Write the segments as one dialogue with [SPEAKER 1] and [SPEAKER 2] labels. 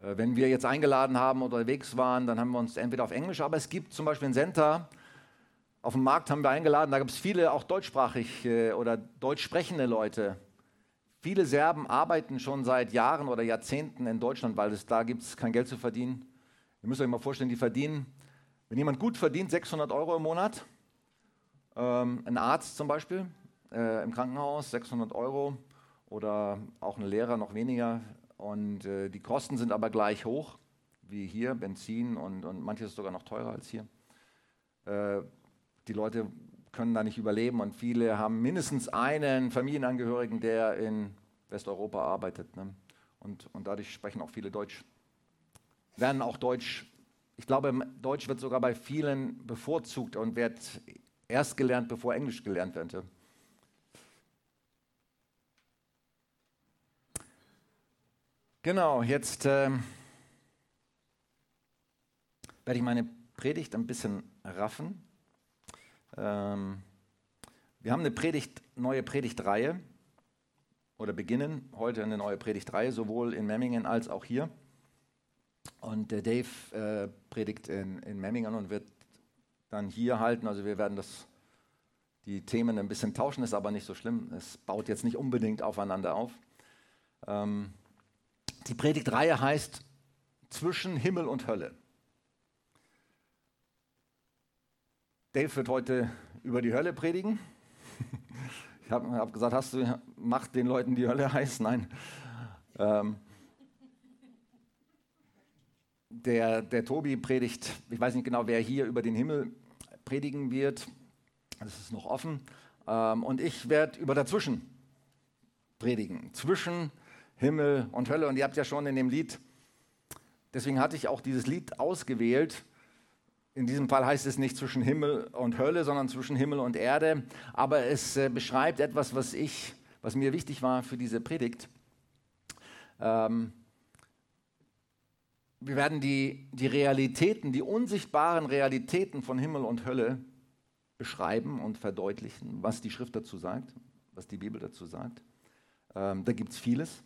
[SPEAKER 1] Äh, wenn wir jetzt eingeladen haben oder unterwegs waren, dann haben wir uns entweder auf Englisch, aber es gibt zum Beispiel ein Center, auf dem Markt haben wir eingeladen, da gibt es viele auch deutschsprachig äh, oder deutsch sprechende Leute. Viele Serben arbeiten schon seit Jahren oder Jahrzehnten in Deutschland, weil es da gibt es kein Geld zu verdienen. Ihr müsst euch mal vorstellen, die verdienen, wenn jemand gut verdient, 600 Euro im Monat. Ähm, ein Arzt zum Beispiel äh, im Krankenhaus, 600 Euro. Oder auch ein Lehrer noch weniger. Und äh, die Kosten sind aber gleich hoch wie hier, Benzin und, und manches sogar noch teurer als hier. Äh, die Leute können da nicht überleben und viele haben mindestens einen Familienangehörigen, der in Westeuropa arbeitet. Ne? Und, und dadurch sprechen auch viele Deutsch. Lernen auch Deutsch. Ich glaube, Deutsch wird sogar bei vielen bevorzugt und wird erst gelernt, bevor Englisch gelernt wird. Genau, jetzt äh, werde ich meine Predigt ein bisschen raffen. Ähm, wir haben eine Predigt, neue Predigtreihe oder beginnen heute eine neue Predigtreihe, sowohl in Memmingen als auch hier. Und der Dave äh, predigt in, in Memmingen und wird dann hier halten. Also wir werden das, die Themen ein bisschen tauschen, ist aber nicht so schlimm. Es baut jetzt nicht unbedingt aufeinander auf. Ähm, die Predigtreihe heißt Zwischen Himmel und Hölle. Dave wird heute über die Hölle predigen. Ich habe hab gesagt, hast du, macht den Leuten die Hölle heiß? Nein. Ähm, der, der Tobi predigt, ich weiß nicht genau, wer hier über den Himmel predigen wird. Das ist noch offen. Ähm, und ich werde über dazwischen predigen. Zwischen Himmel und Hölle. Und ihr habt ja schon in dem Lied, deswegen hatte ich auch dieses Lied ausgewählt, in diesem Fall heißt es nicht zwischen Himmel und Hölle, sondern zwischen Himmel und Erde. Aber es äh, beschreibt etwas, was ich, was mir wichtig war für diese Predigt. Ähm, wir werden die, die Realitäten, die unsichtbaren Realitäten von Himmel und Hölle beschreiben und verdeutlichen, was die Schrift dazu sagt, was die Bibel dazu sagt. Ähm, da gibt es vieles.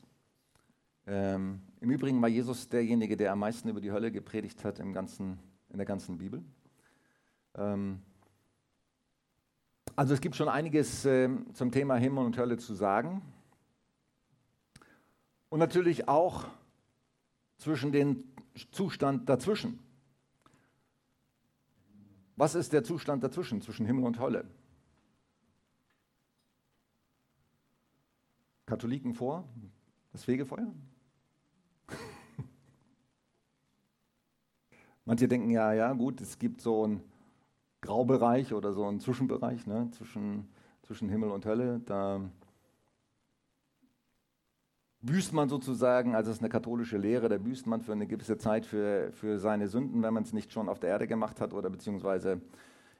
[SPEAKER 1] Ähm, Im Übrigen war Jesus derjenige, der am meisten über die Hölle gepredigt hat im ganzen in der ganzen Bibel. Ähm, also es gibt schon einiges äh, zum Thema Himmel und Hölle zu sagen. Und natürlich auch zwischen den Zustand dazwischen. Was ist der Zustand dazwischen, zwischen Himmel und Hölle? Katholiken vor, das Fegefeuer? Manche denken ja, ja, gut, es gibt so einen Graubereich oder so einen Zwischenbereich ne, zwischen, zwischen Himmel und Hölle. Da büßt man sozusagen, also es ist eine katholische Lehre, da büßt man für eine gewisse Zeit für, für seine Sünden, wenn man es nicht schon auf der Erde gemacht hat oder beziehungsweise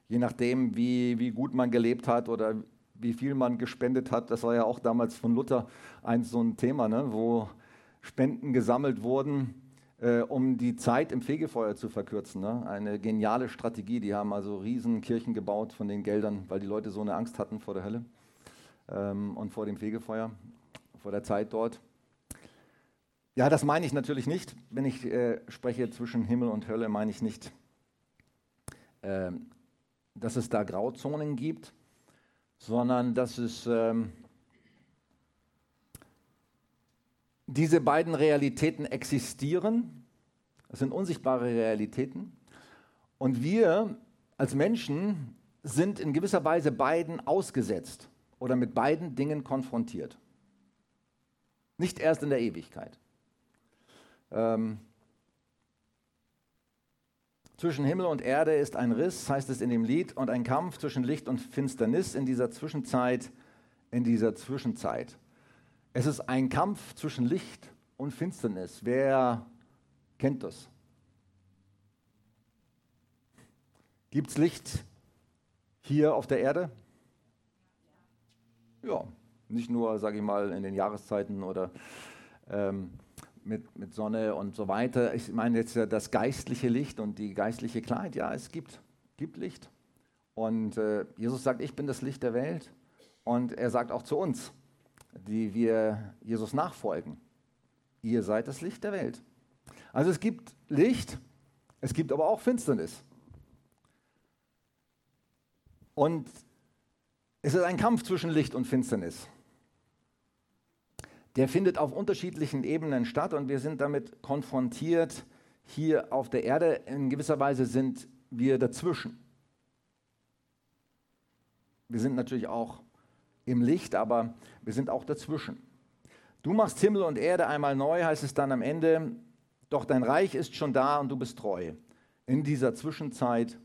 [SPEAKER 1] je nachdem, wie, wie gut man gelebt hat oder wie viel man gespendet hat. Das war ja auch damals von Luther eins so ein Thema, ne, wo Spenden gesammelt wurden äh, um die Zeit im Fegefeuer zu verkürzen. Ne? Eine geniale Strategie. Die haben also Riesenkirchen gebaut von den Geldern, weil die Leute so eine Angst hatten vor der Hölle ähm, und vor dem Fegefeuer, vor der Zeit dort. Ja, das meine ich natürlich nicht. Wenn ich äh, spreche zwischen Himmel und Hölle, meine ich nicht, äh, dass es da Grauzonen gibt, sondern dass es ähm, diese beiden Realitäten existieren. Das sind unsichtbare Realitäten. Und wir als Menschen sind in gewisser Weise beiden ausgesetzt oder mit beiden Dingen konfrontiert. Nicht erst in der Ewigkeit. Ähm, zwischen Himmel und Erde ist ein Riss, heißt es in dem Lied, und ein Kampf zwischen Licht und Finsternis in dieser Zwischenzeit, in dieser Zwischenzeit. Es ist ein Kampf zwischen Licht und Finsternis. Wer kennt das? Gibt es Licht hier auf der Erde? Ja, nicht nur, sage ich mal, in den Jahreszeiten oder ähm, mit, mit Sonne und so weiter. Ich meine jetzt das geistliche Licht und die geistliche Klarheit. Ja, es gibt, gibt Licht. Und äh, Jesus sagt, ich bin das Licht der Welt. Und er sagt auch zu uns, die wir Jesus nachfolgen. Ihr seid das Licht der Welt. Also es gibt Licht, es gibt aber auch Finsternis. Und es ist ein Kampf zwischen Licht und Finsternis. Der findet auf unterschiedlichen Ebenen statt und wir sind damit konfrontiert hier auf der Erde. In gewisser Weise sind wir dazwischen. Wir sind natürlich auch im Licht, aber wir sind auch dazwischen. Du machst Himmel und Erde einmal neu, heißt es dann am Ende, doch dein Reich ist schon da und du bist treu. In dieser Zwischenzeit,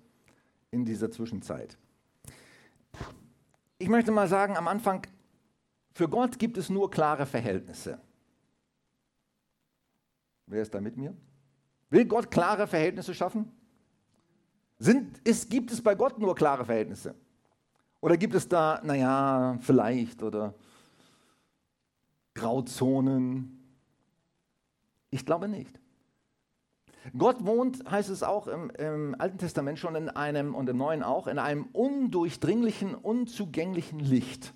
[SPEAKER 1] in dieser Zwischenzeit. Ich möchte mal sagen, am Anfang, für Gott gibt es nur klare Verhältnisse. Wer ist da mit mir? Will Gott klare Verhältnisse schaffen? Sind, ist, gibt es bei Gott nur klare Verhältnisse? Oder gibt es da, naja, vielleicht oder Grauzonen? Ich glaube nicht. Gott wohnt, heißt es auch im, im, Alten Testament schon in einem und im Neuen auch, in einem undurchdringlichen, unzugänglichen Licht.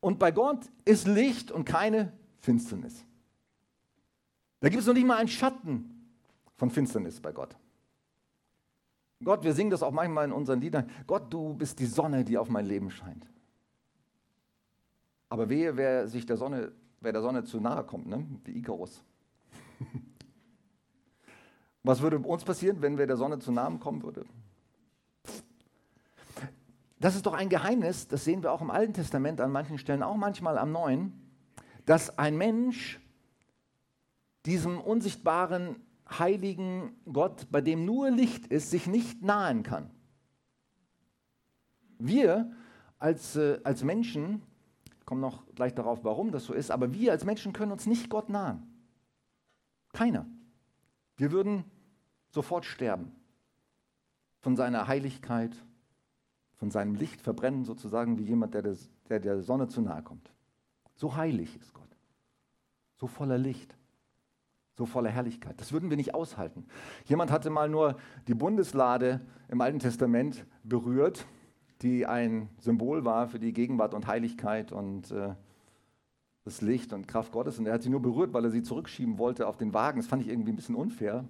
[SPEAKER 1] Und bei Gott ist Licht und keine Finsternis. Da gibt es noch nicht mal einen Schatten von Finsternis bei Gott. Gott, wir singen das auch manchmal in unseren Liedern. Gott, du bist die Sonne, die auf mein Leben scheint. Aber wehe, wer sich der Sonne, wer der Sonne zu nahe kommt, ne? wie Icarus. Was würde uns passieren, wenn wir der Sonne zu nahe kommen würden? Das ist doch ein Geheimnis, das sehen wir auch im Alten Testament an manchen Stellen, auch manchmal am Neuen, dass ein Mensch diesem unsichtbaren heiligen Gott, bei dem nur Licht ist, sich nicht nahen kann. Wir als, äh, als Menschen, ich komme noch gleich darauf, warum das so ist, aber wir als Menschen können uns nicht Gott nahen. Keiner. Wir würden sofort sterben. Von seiner Heiligkeit, von seinem Licht verbrennen, sozusagen wie jemand, der, des, der der Sonne zu nahe kommt. So heilig ist Gott. So voller Licht so voller Herrlichkeit. Das würden wir nicht aushalten. Jemand hatte mal nur die Bundeslade im Alten Testament berührt, die ein Symbol war für die Gegenwart und Heiligkeit und äh, das Licht und Kraft Gottes. Und er hat sie nur berührt, weil er sie zurückschieben wollte auf den Wagen. Das fand ich irgendwie ein bisschen unfair.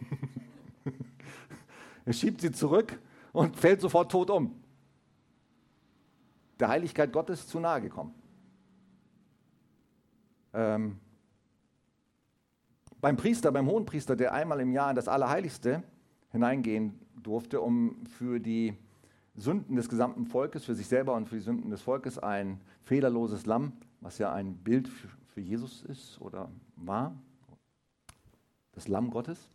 [SPEAKER 1] er schiebt sie zurück und fällt sofort tot um. Der Heiligkeit Gottes zu nahe gekommen. Ähm, beim Priester, beim Hohenpriester, der einmal im Jahr in das Allerheiligste hineingehen durfte, um für die Sünden des gesamten Volkes, für sich selber und für die Sünden des Volkes ein fehlerloses Lamm, was ja ein Bild für Jesus ist oder war, das Lamm Gottes,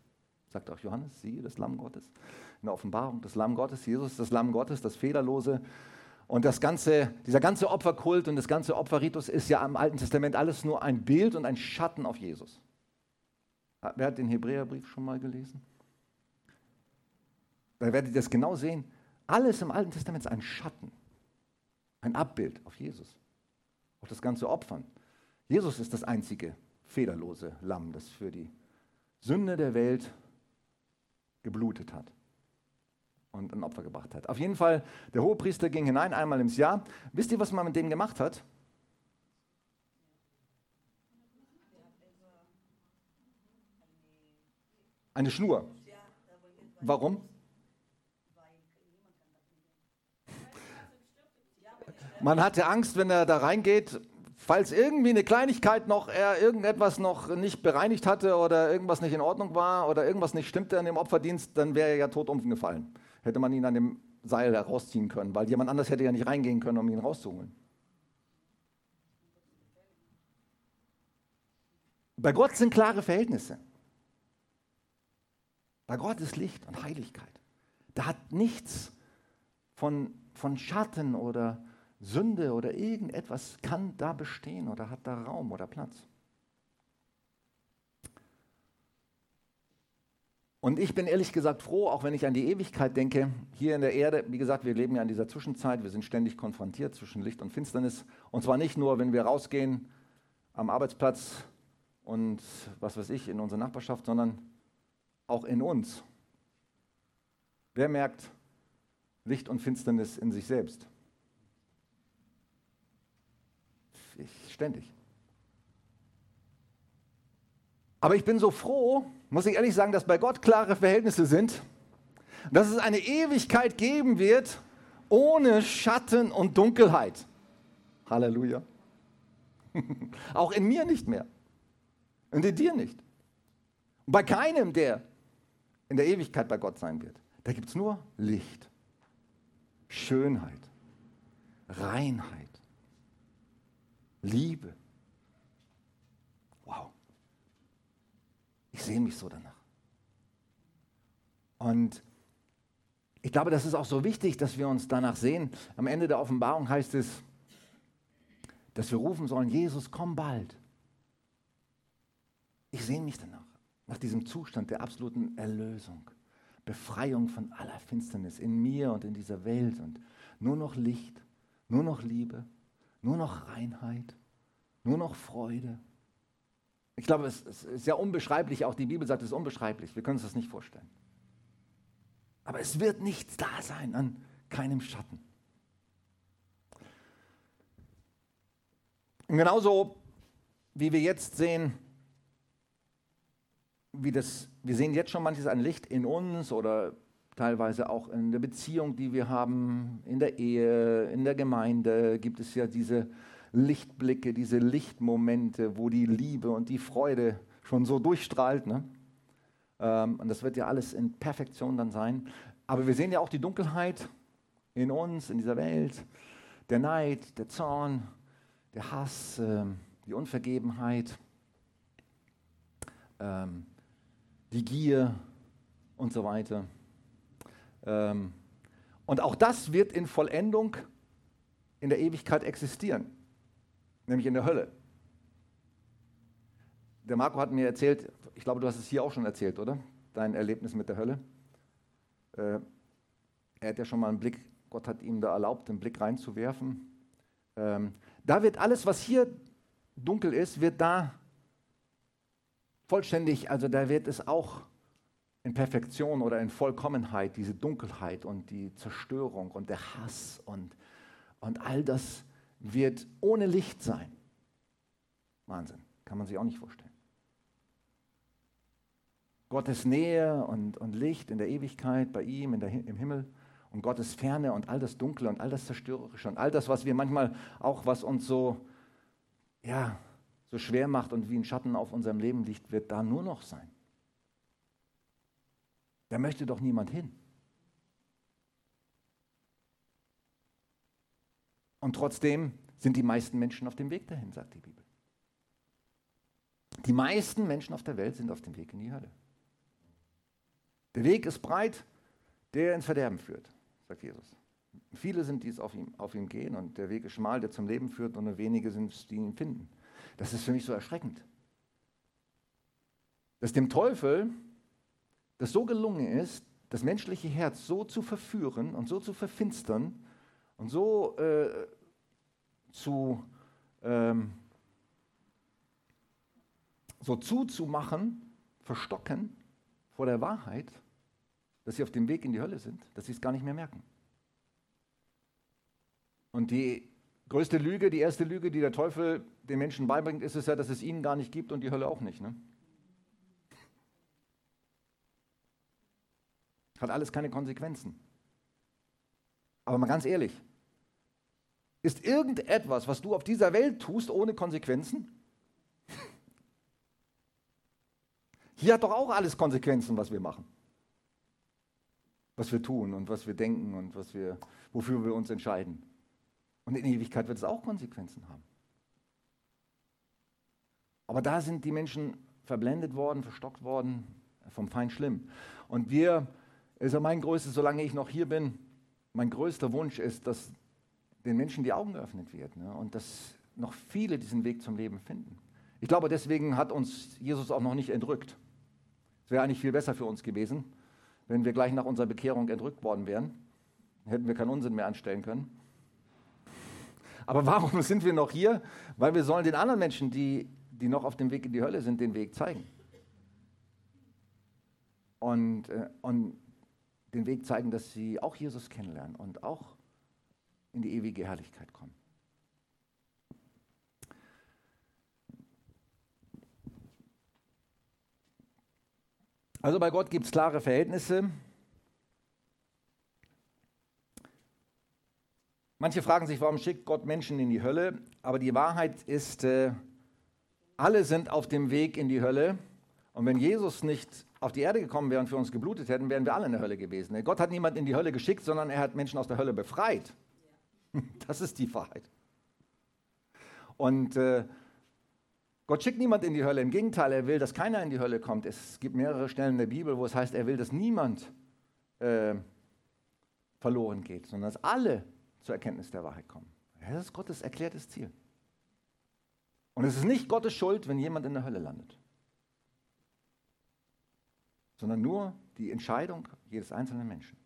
[SPEAKER 1] sagt auch Johannes, siehe das Lamm Gottes, in der Offenbarung, das Lamm Gottes, Jesus, das Lamm Gottes, das fehlerlose. Und das ganze, dieser ganze Opferkult und das ganze Opferritus ist ja im Alten Testament alles nur ein Bild und ein Schatten auf Jesus. Wer hat den Hebräerbrief schon mal gelesen? Da werdet ihr das genau sehen. Alles im Alten Testament ist ein Schatten, ein Abbild auf Jesus. Auch das ganze Opfern. Jesus ist das einzige fehlerlose Lamm, das für die Sünde der Welt geblutet hat und ein Opfer gebracht hat. Auf jeden Fall, der Hohepriester ging hinein einmal im Jahr. Wisst ihr, was man mit dem gemacht hat? Eine Schnur. Warum? Man hatte Angst, wenn er da reingeht, falls irgendwie eine Kleinigkeit noch, er irgendetwas noch nicht bereinigt hatte oder irgendwas nicht in Ordnung war oder irgendwas nicht stimmte an dem Opferdienst, dann wäre er ja tot umgefallen. Hätte man ihn an dem Seil herausziehen können, weil jemand anders hätte ja nicht reingehen können, um ihn rauszuholen. Bei Gott sind klare Verhältnisse. Bei Gott ist Licht und Heiligkeit. Da hat nichts von, von Schatten oder Sünde oder irgendetwas kann da bestehen oder hat da Raum oder Platz. Und ich bin ehrlich gesagt froh, auch wenn ich an die Ewigkeit denke, hier in der Erde, wie gesagt, wir leben ja in dieser Zwischenzeit, wir sind ständig konfrontiert zwischen Licht und Finsternis. Und zwar nicht nur, wenn wir rausgehen am Arbeitsplatz und was weiß ich, in unsere Nachbarschaft, sondern auch in uns. Wer merkt Licht und Finsternis in sich selbst? Ich, ständig. Aber ich bin so froh, muss ich ehrlich sagen, dass bei Gott klare Verhältnisse sind, dass es eine Ewigkeit geben wird ohne Schatten und Dunkelheit. Halleluja. Auch in mir nicht mehr. Und in dir nicht. Und bei keinem, der in der Ewigkeit bei Gott sein wird. Da gibt es nur Licht, Schönheit, Reinheit, Liebe. Wow. Ich sehe mich so danach. Und ich glaube, das ist auch so wichtig, dass wir uns danach sehen. Am Ende der Offenbarung heißt es, dass wir rufen sollen, Jesus, komm bald. Ich sehe mich danach, nach diesem Zustand der absoluten Erlösung, Befreiung von aller Finsternis in mir und in dieser Welt und nur noch Licht, nur noch Liebe, nur noch Reinheit, nur noch Freude. Ich glaube, es ist ja unbeschreiblich, auch die Bibel sagt, es ist unbeschreiblich, wir können uns das nicht vorstellen. Aber es wird nichts da sein an keinem Schatten. Und genauso wie wir jetzt sehen, wie das, wir sehen jetzt schon manches an Licht in uns oder teilweise auch in der Beziehung, die wir haben, in der Ehe, in der Gemeinde gibt es ja diese Lichtblicke, diese Lichtmomente, wo die Liebe und die Freude schon so durchstrahlt. Ne? Ähm, und das wird ja alles in Perfektion dann sein. Aber wir sehen ja auch die Dunkelheit in uns, in dieser Welt, der Neid, der Zorn, der Hass, ähm, die Unvergebenheit, ähm, die Gier und so weiter. Ähm, und auch das wird in Vollendung in der Ewigkeit existieren, nämlich in der Hölle. Der Marco hat mir erzählt, ich glaube, du hast es hier auch schon erzählt, oder? Dein Erlebnis mit der Hölle. Äh, er hat ja schon mal einen Blick, Gott hat ihm da erlaubt, einen Blick reinzuwerfen. Ähm, da wird alles, was hier dunkel ist, wird da vollständig, also da wird es auch in Perfektion oder in Vollkommenheit, diese Dunkelheit und die Zerstörung und der Hass und, und all das wird ohne Licht sein. Wahnsinn, kann man sich auch nicht vorstellen. Gottes Nähe und, und Licht in der Ewigkeit bei ihm in der, im Himmel und Gottes Ferne und all das Dunkle und all das Zerstörerische und all das, was wir manchmal auch, was uns so, ja, so schwer macht und wie ein Schatten auf unserem Leben liegt, wird da nur noch sein. Da möchte doch niemand hin. Und trotzdem sind die meisten Menschen auf dem Weg dahin, sagt die Bibel. Die meisten Menschen auf der Welt sind auf dem Weg in die Hölle. Der Weg ist breit, der ins Verderben führt, sagt Jesus. Viele sind, die es auf ihm, auf ihm gehen und der Weg ist schmal, der zum Leben führt und nur wenige sind es, die ihn finden. Das ist für mich so erschreckend. Dass dem Teufel das so gelungen ist, das menschliche Herz so zu verführen und so zu verfinstern und so äh, zu ähm, so zuzumachen, verstocken vor der Wahrheit, dass sie auf dem Weg in die Hölle sind, dass sie es gar nicht mehr merken. Und die größte Lüge, die erste Lüge, die der Teufel den Menschen beibringt, ist es ja, dass es ihnen gar nicht gibt und die Hölle auch nicht. Ne? Hat alles keine Konsequenzen. Aber mal ganz ehrlich, ist irgendetwas, was du auf dieser Welt tust, ohne Konsequenzen? Hier hat doch auch alles Konsequenzen, was wir machen was wir tun und was wir denken und was wir, wofür wir uns entscheiden. Und in Ewigkeit wird es auch Konsequenzen haben. Aber da sind die Menschen verblendet worden, verstockt worden, vom Feind schlimm. Und wir, also mein größtes, solange ich noch hier bin, mein größter Wunsch ist, dass den Menschen die Augen geöffnet wird ne? und dass noch viele diesen Weg zum Leben finden. Ich glaube, deswegen hat uns Jesus auch noch nicht entrückt. Es wäre eigentlich viel besser für uns gewesen, wenn wir gleich nach unserer Bekehrung entrückt worden wären. Hätten wir keinen Unsinn mehr anstellen können. Aber warum sind wir noch hier? Weil wir sollen den anderen Menschen, die, die noch auf dem Weg in die Hölle sind, den Weg zeigen. Und, äh, und den Weg zeigen, dass sie auch Jesus kennenlernen und auch in die ewige Herrlichkeit kommen. Also bei Gott gibt es klare Verhältnisse. Manche fragen sich, warum schickt Gott Menschen in die Hölle? Aber die Wahrheit ist, äh, alle sind auf dem Weg in die Hölle. Und wenn Jesus nicht auf die Erde gekommen wäre und für uns geblutet hätten, wären wir alle in der Hölle gewesen. Gott hat niemand in die Hölle geschickt, sondern er hat Menschen aus der Hölle befreit. Das ist die Wahrheit. Und äh, Gott schickt niemand in die Hölle. Im Gegenteil, er will, dass keiner in die Hölle kommt. Es gibt mehrere Stellen in der Bibel, wo es heißt, er will, dass niemand äh, verloren geht, sondern dass alle zur Erkenntnis der Wahrheit kommen. Das ist Gottes erklärtes Ziel. Und es ist nicht Gottes Schuld, wenn jemand in der Hölle landet, sondern nur die Entscheidung jedes einzelnen Menschen.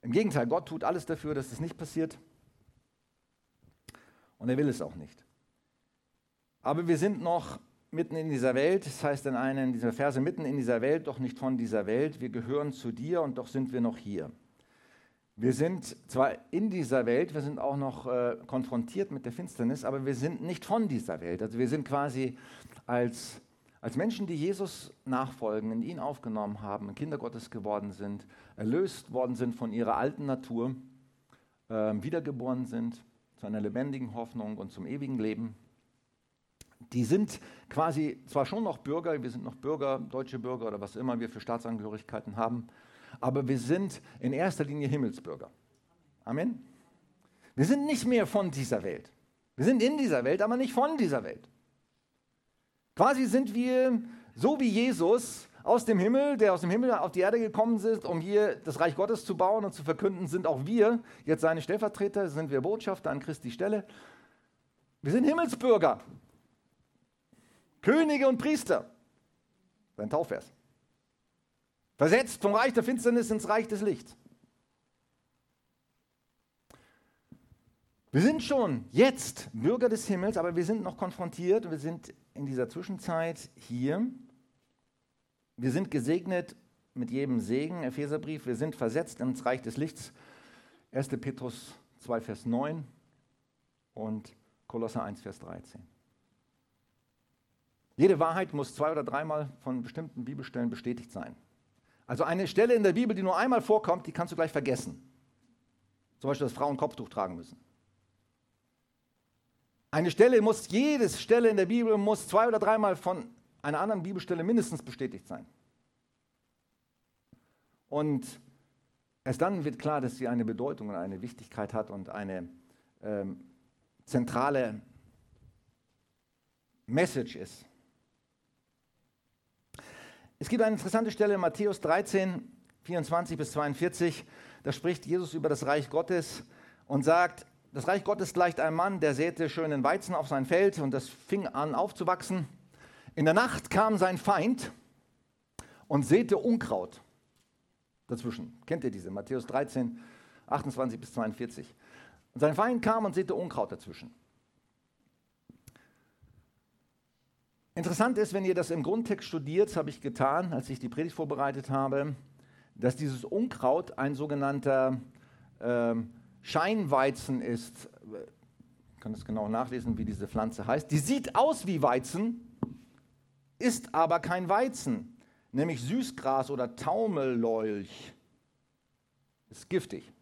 [SPEAKER 1] Im Gegenteil, Gott tut alles dafür, dass es nicht passiert. Und er will es auch nicht. Aber wir sind noch mitten in dieser Welt, das heißt in einer dieser Verse, mitten in dieser Welt, doch nicht von dieser Welt. Wir gehören zu dir und doch sind wir noch hier. Wir sind zwar in dieser Welt, wir sind auch noch äh, konfrontiert mit der Finsternis, aber wir sind nicht von dieser Welt. Also wir sind quasi als, als Menschen, die Jesus nachfolgen, in ihn aufgenommen haben, Kinder Gottes geworden sind, erlöst worden sind von ihrer alten Natur, äh, wiedergeboren sind zu einer lebendigen Hoffnung und zum ewigen Leben. Die sind quasi zwar schon noch Bürger, wir sind noch Bürger, deutsche Bürger oder was immer wir für Staatsangehörigkeiten haben, aber wir sind in erster Linie Himmelsbürger. Amen. Wir sind nicht mehr von dieser Welt. Wir sind in dieser Welt, aber nicht von dieser Welt. Quasi sind wir so wie Jesus aus dem Himmel, der aus dem Himmel auf die Erde gekommen ist, um hier das Reich Gottes zu bauen und zu verkünden, sind auch wir jetzt seine Stellvertreter, sind wir Botschafter an Christi Stelle. Wir sind Himmelsbürger, Könige und Priester. Sein Taufvers. Versetzt vom Reich der Finsternis ins Reich des Lichts. Wir sind schon jetzt Bürger des Himmels, aber wir sind noch konfrontiert, wir sind in dieser Zwischenzeit hier. Wir sind gesegnet mit jedem Segen, Epheserbrief, wir sind versetzt ins Reich des Lichts. 1. Petrus 2, Vers 9 und Kolosser 1, Vers 13. Jede Wahrheit muss zwei oder dreimal von bestimmten Bibelstellen bestätigt sein. Also eine Stelle in der Bibel, die nur einmal vorkommt, die kannst du gleich vergessen. Zum Beispiel, dass Frauen Kopftuch tragen müssen. Eine Stelle muss, jede Stelle in der Bibel muss zwei oder dreimal von einer anderen Bibelstelle mindestens bestätigt sein. Und erst dann wird klar, dass sie eine Bedeutung und eine Wichtigkeit hat und eine ähm, zentrale Message ist. Es gibt eine interessante Stelle in Matthäus 13, 24 bis 42. Da spricht Jesus über das Reich Gottes und sagt, das Reich Gottes gleicht einem Mann, der säte schönen Weizen auf sein Feld und das fing an aufzuwachsen. In der Nacht kam sein Feind und säte Unkraut dazwischen. Kennt ihr diese? Matthäus 13, 28 bis 42. Und sein Feind kam und säte Unkraut dazwischen. Interessant ist, wenn ihr das im Grundtext studiert, habe ich getan, als ich die Predigt vorbereitet habe, dass dieses Unkraut ein sogenannter äh, Scheinweizen ist. Ich kann das genau nachlesen, wie diese Pflanze heißt. Die sieht aus wie Weizen, ist aber kein Weizen, nämlich Süßgras oder Taumellolch. Ist giftig.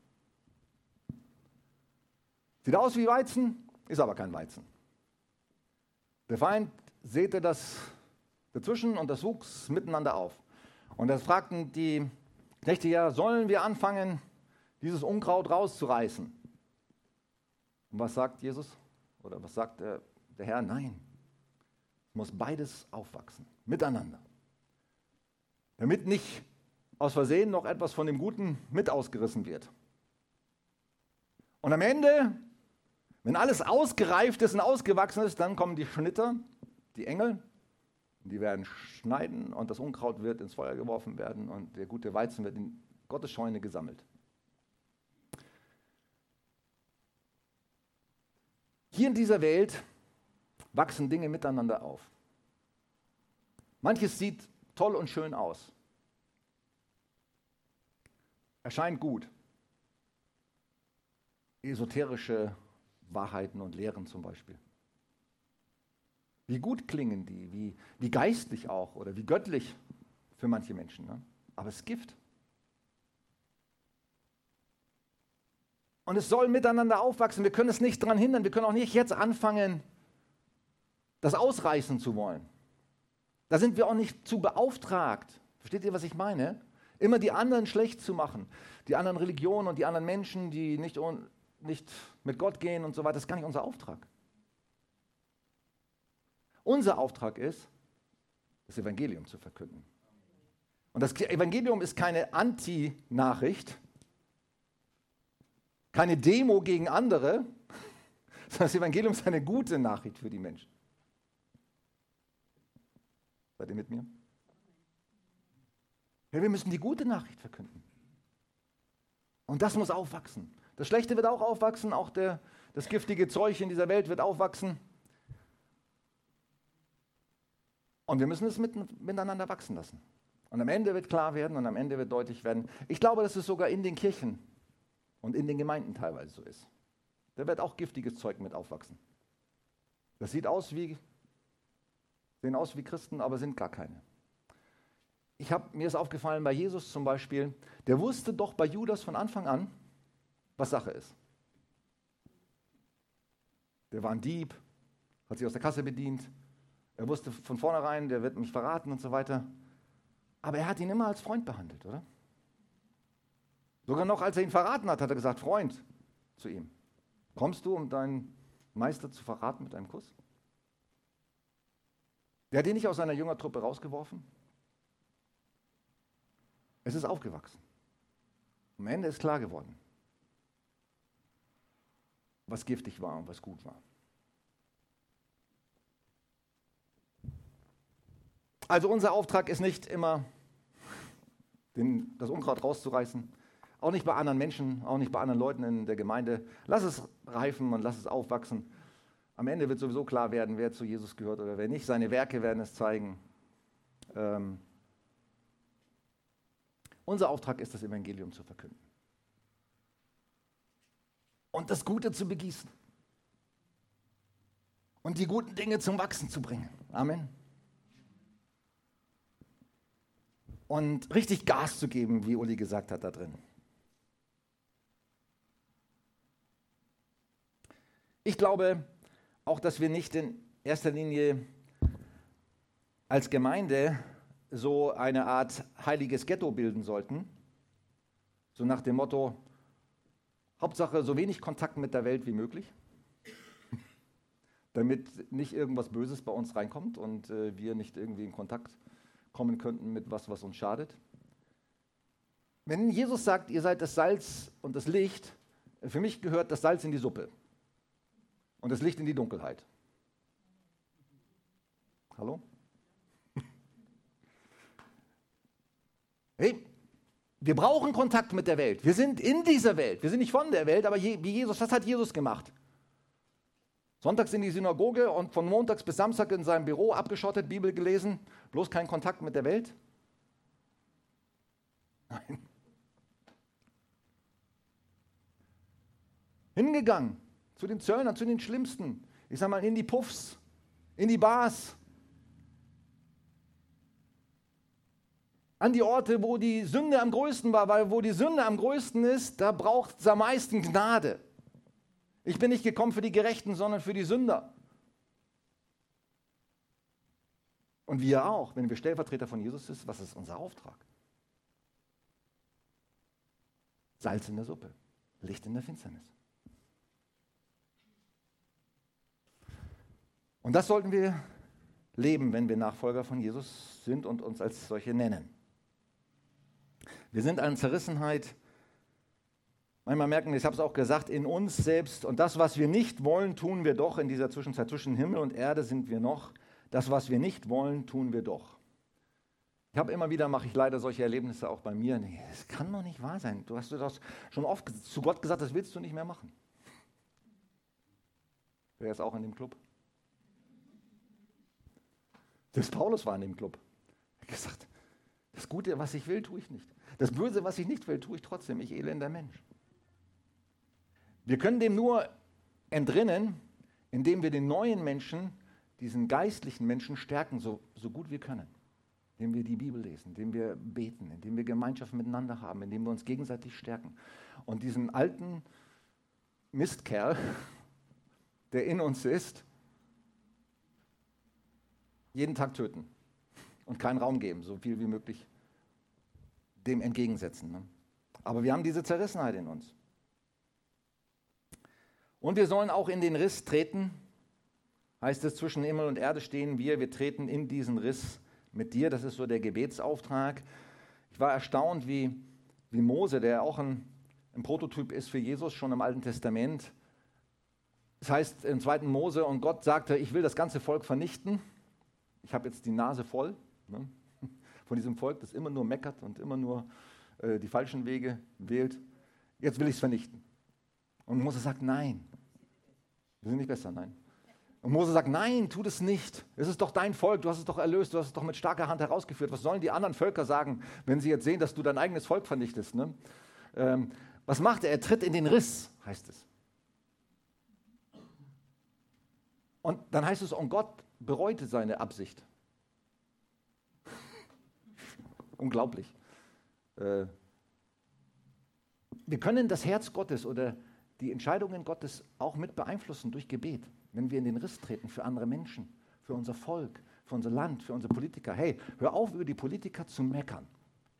[SPEAKER 1] Sieht aus wie Weizen, ist aber kein Weizen. Der Feind säte das dazwischen und das wuchs miteinander auf. Und da fragten die Knechte ja, sollen wir anfangen, dieses Unkraut rauszureißen? Und was sagt Jesus? Oder was sagt der, der Herr? Nein, es muss beides aufwachsen, miteinander. Damit nicht aus Versehen noch etwas von dem Guten mit ausgerissen wird. Und am Ende, wenn alles ausgereift ist und ausgewachsen ist, dann kommen die Schnitter die Engel, die werden schneiden und das Unkraut wird ins Feuer geworfen werden und der gute Weizen wird in Gottes Scheune gesammelt. Hier in dieser Welt wachsen Dinge miteinander auf. Manches sieht toll und schön aus. Erscheint gut. Esoterische Wahrheiten und Lehren zum Beispiel. Wie gut klingen die, wie, wie geistlich auch oder wie göttlich für manche Menschen. Ne? Aber es ist Gift. Und es soll miteinander aufwachsen. Wir können es nicht daran hindern. Wir können auch nicht jetzt anfangen, das ausreißen zu wollen. Da sind wir auch nicht zu beauftragt. Versteht ihr, was ich meine? Immer die anderen schlecht zu machen. Die anderen Religionen und die anderen Menschen, die nicht, nicht mit Gott gehen und so weiter. Das ist gar nicht unser Auftrag. Unser Auftrag ist, das Evangelium zu verkünden. Und das Evangelium ist keine Anti-Nachricht, keine Demo gegen andere, sondern das Evangelium ist eine gute Nachricht für die Menschen. Seid ihr mit mir? Ja, wir müssen die gute Nachricht verkünden. Und das muss aufwachsen. Das Schlechte wird auch aufwachsen, auch der, das giftige Zeug in dieser Welt wird aufwachsen. Und wir müssen es mit, miteinander wachsen lassen. Und am Ende wird klar werden und am Ende wird deutlich werden. Ich glaube, dass es sogar in den Kirchen und in den Gemeinden teilweise so ist. Da wird auch giftiges Zeug mit aufwachsen. Das sieht aus wie, sehen aus wie Christen, aber sind gar keine. Ich hab, mir ist aufgefallen bei Jesus zum Beispiel, der wusste doch bei Judas von Anfang an, was Sache ist. Der war ein Dieb, hat sich aus der Kasse bedient. Er wusste von vornherein, der wird mich verraten und so weiter. Aber er hat ihn immer als Freund behandelt, oder? Sogar noch, als er ihn verraten hat, hat er gesagt, Freund zu ihm. Kommst du, um deinen Meister zu verraten mit einem Kuss? Der hat ihn nicht aus seiner Jüngertruppe rausgeworfen. Es ist aufgewachsen. Am Ende ist klar geworden, was giftig war und was gut war. Also unser Auftrag ist nicht immer, den, das Unkraut rauszureißen, auch nicht bei anderen Menschen, auch nicht bei anderen Leuten in der Gemeinde. Lass es reifen und lass es aufwachsen. Am Ende wird sowieso klar werden, wer zu Jesus gehört oder wer nicht. Seine Werke werden es zeigen. Ähm, unser Auftrag ist, das Evangelium zu verkünden. Und das Gute zu begießen. Und die guten Dinge zum Wachsen zu bringen. Amen. Und richtig Gas zu geben, wie Uli gesagt hat da drin. Ich glaube auch, dass wir nicht in erster Linie als Gemeinde so eine Art heiliges Ghetto bilden sollten, so nach dem Motto, Hauptsache so wenig Kontakt mit der Welt wie möglich, damit nicht irgendwas Böses bei uns reinkommt und äh, wir nicht irgendwie in Kontakt kommen könnten mit was, was uns schadet. Wenn Jesus sagt, ihr seid das Salz und das Licht, für mich gehört das Salz in die Suppe und das Licht in die Dunkelheit. Hallo? Hey, wir brauchen Kontakt mit der Welt. Wir sind in dieser Welt. Wir sind nicht von der Welt, aber wie Jesus, was hat Jesus gemacht? Sonntags in die Synagoge und von montags bis Samstag in seinem Büro abgeschottet, Bibel gelesen, bloß kein Kontakt mit der Welt? Nein. Hingegangen zu den Zöllnern, zu den Schlimmsten. Ich sage mal in die Puffs, in die Bars, an die Orte, wo die Sünde am größten war, weil wo die Sünde am größten ist, da braucht es am meisten Gnade. Ich bin nicht gekommen für die Gerechten, sondern für die Sünder. Und wir auch, wenn wir Stellvertreter von Jesus sind, was ist unser Auftrag? Salz in der Suppe, Licht in der Finsternis. Und das sollten wir leben, wenn wir Nachfolger von Jesus sind und uns als solche nennen. Wir sind an Zerrissenheit Manchmal merken wir, ich habe es auch gesagt, in uns selbst und das, was wir nicht wollen, tun wir doch. In dieser Zwischenzeit zwischen Himmel und Erde sind wir noch. Das, was wir nicht wollen, tun wir doch. Ich habe immer wieder, mache ich leider solche Erlebnisse auch bei mir. Nee, das kann doch nicht wahr sein. Du hast das schon oft zu Gott gesagt, das willst du nicht mehr machen. Wer ist auch in dem Club? Das Paulus war in dem Club. Er hat gesagt, das Gute, was ich will, tue ich nicht. Das Böse, was ich nicht will, tue ich trotzdem. Ich elender Mensch. Wir können dem nur entrinnen, indem wir den neuen Menschen diesen geistlichen Menschen stärken, so, so gut wir können. Indem wir die Bibel lesen, indem wir beten, indem wir Gemeinschaft miteinander haben, indem wir uns gegenseitig stärken. Und diesen alten Mistkerl, der in uns ist, jeden Tag töten und keinen Raum geben, so viel wie möglich dem entgegensetzen. Ne? Aber wir haben diese Zerrissenheit in uns. Und wir sollen auch in den Riss treten, heißt es, zwischen Himmel und Erde stehen wir, wir treten in diesen Riss mit dir, das ist so der Gebetsauftrag. Ich war erstaunt, wie, wie Mose, der auch ein, ein Prototyp ist für Jesus schon im Alten Testament, das heißt im zweiten Mose, und Gott sagte, ich will das ganze Volk vernichten. Ich habe jetzt die Nase voll ne, von diesem Volk, das immer nur meckert und immer nur äh, die falschen Wege wählt. Jetzt will ich es vernichten. Und Mose sagt, nein. Wir sind nicht besser, nein. Und Mose sagt, nein, tu das nicht. Es ist doch dein Volk, du hast es doch erlöst, du hast es doch mit starker Hand herausgeführt. Was sollen die anderen Völker sagen, wenn sie jetzt sehen, dass du dein eigenes Volk vernichtest? Ne? Ähm, was macht er? Er tritt in den Riss, heißt es. Und dann heißt es, und Gott bereute seine Absicht. Unglaublich. Äh, wir können das Herz Gottes oder die Entscheidungen Gottes auch mit beeinflussen durch Gebet, wenn wir in den Riss treten für andere Menschen, für unser Volk, für unser Land, für unsere Politiker. Hey, hör auf, über die Politiker zu meckern.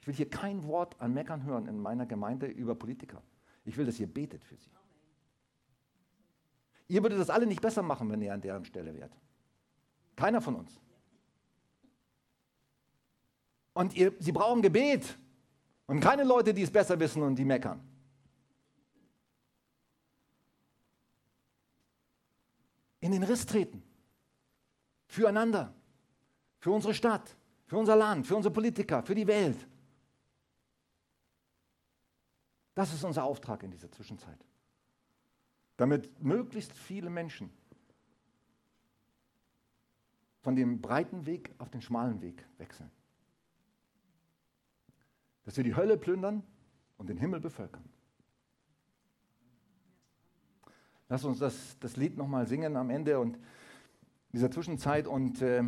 [SPEAKER 1] Ich will hier kein Wort an Meckern hören in meiner Gemeinde über Politiker. Ich will, dass ihr betet für sie. Ihr würdet das alle nicht besser machen, wenn ihr an deren Stelle wärt. Keiner von uns. Und ihr, sie brauchen Gebet und keine Leute, die es besser wissen und die meckern. In den Riss treten. Füreinander. Für unsere Stadt. Für unser Land. Für unsere Politiker. Für die Welt. Das ist unser Auftrag in dieser Zwischenzeit damit möglichst viele Menschen von dem breiten Weg auf den schmalen Weg wechseln. Dass wir die Hölle plündern und den Himmel bevölkern. Lass uns das, das Lied nochmal singen am Ende und dieser Zwischenzeit und äh,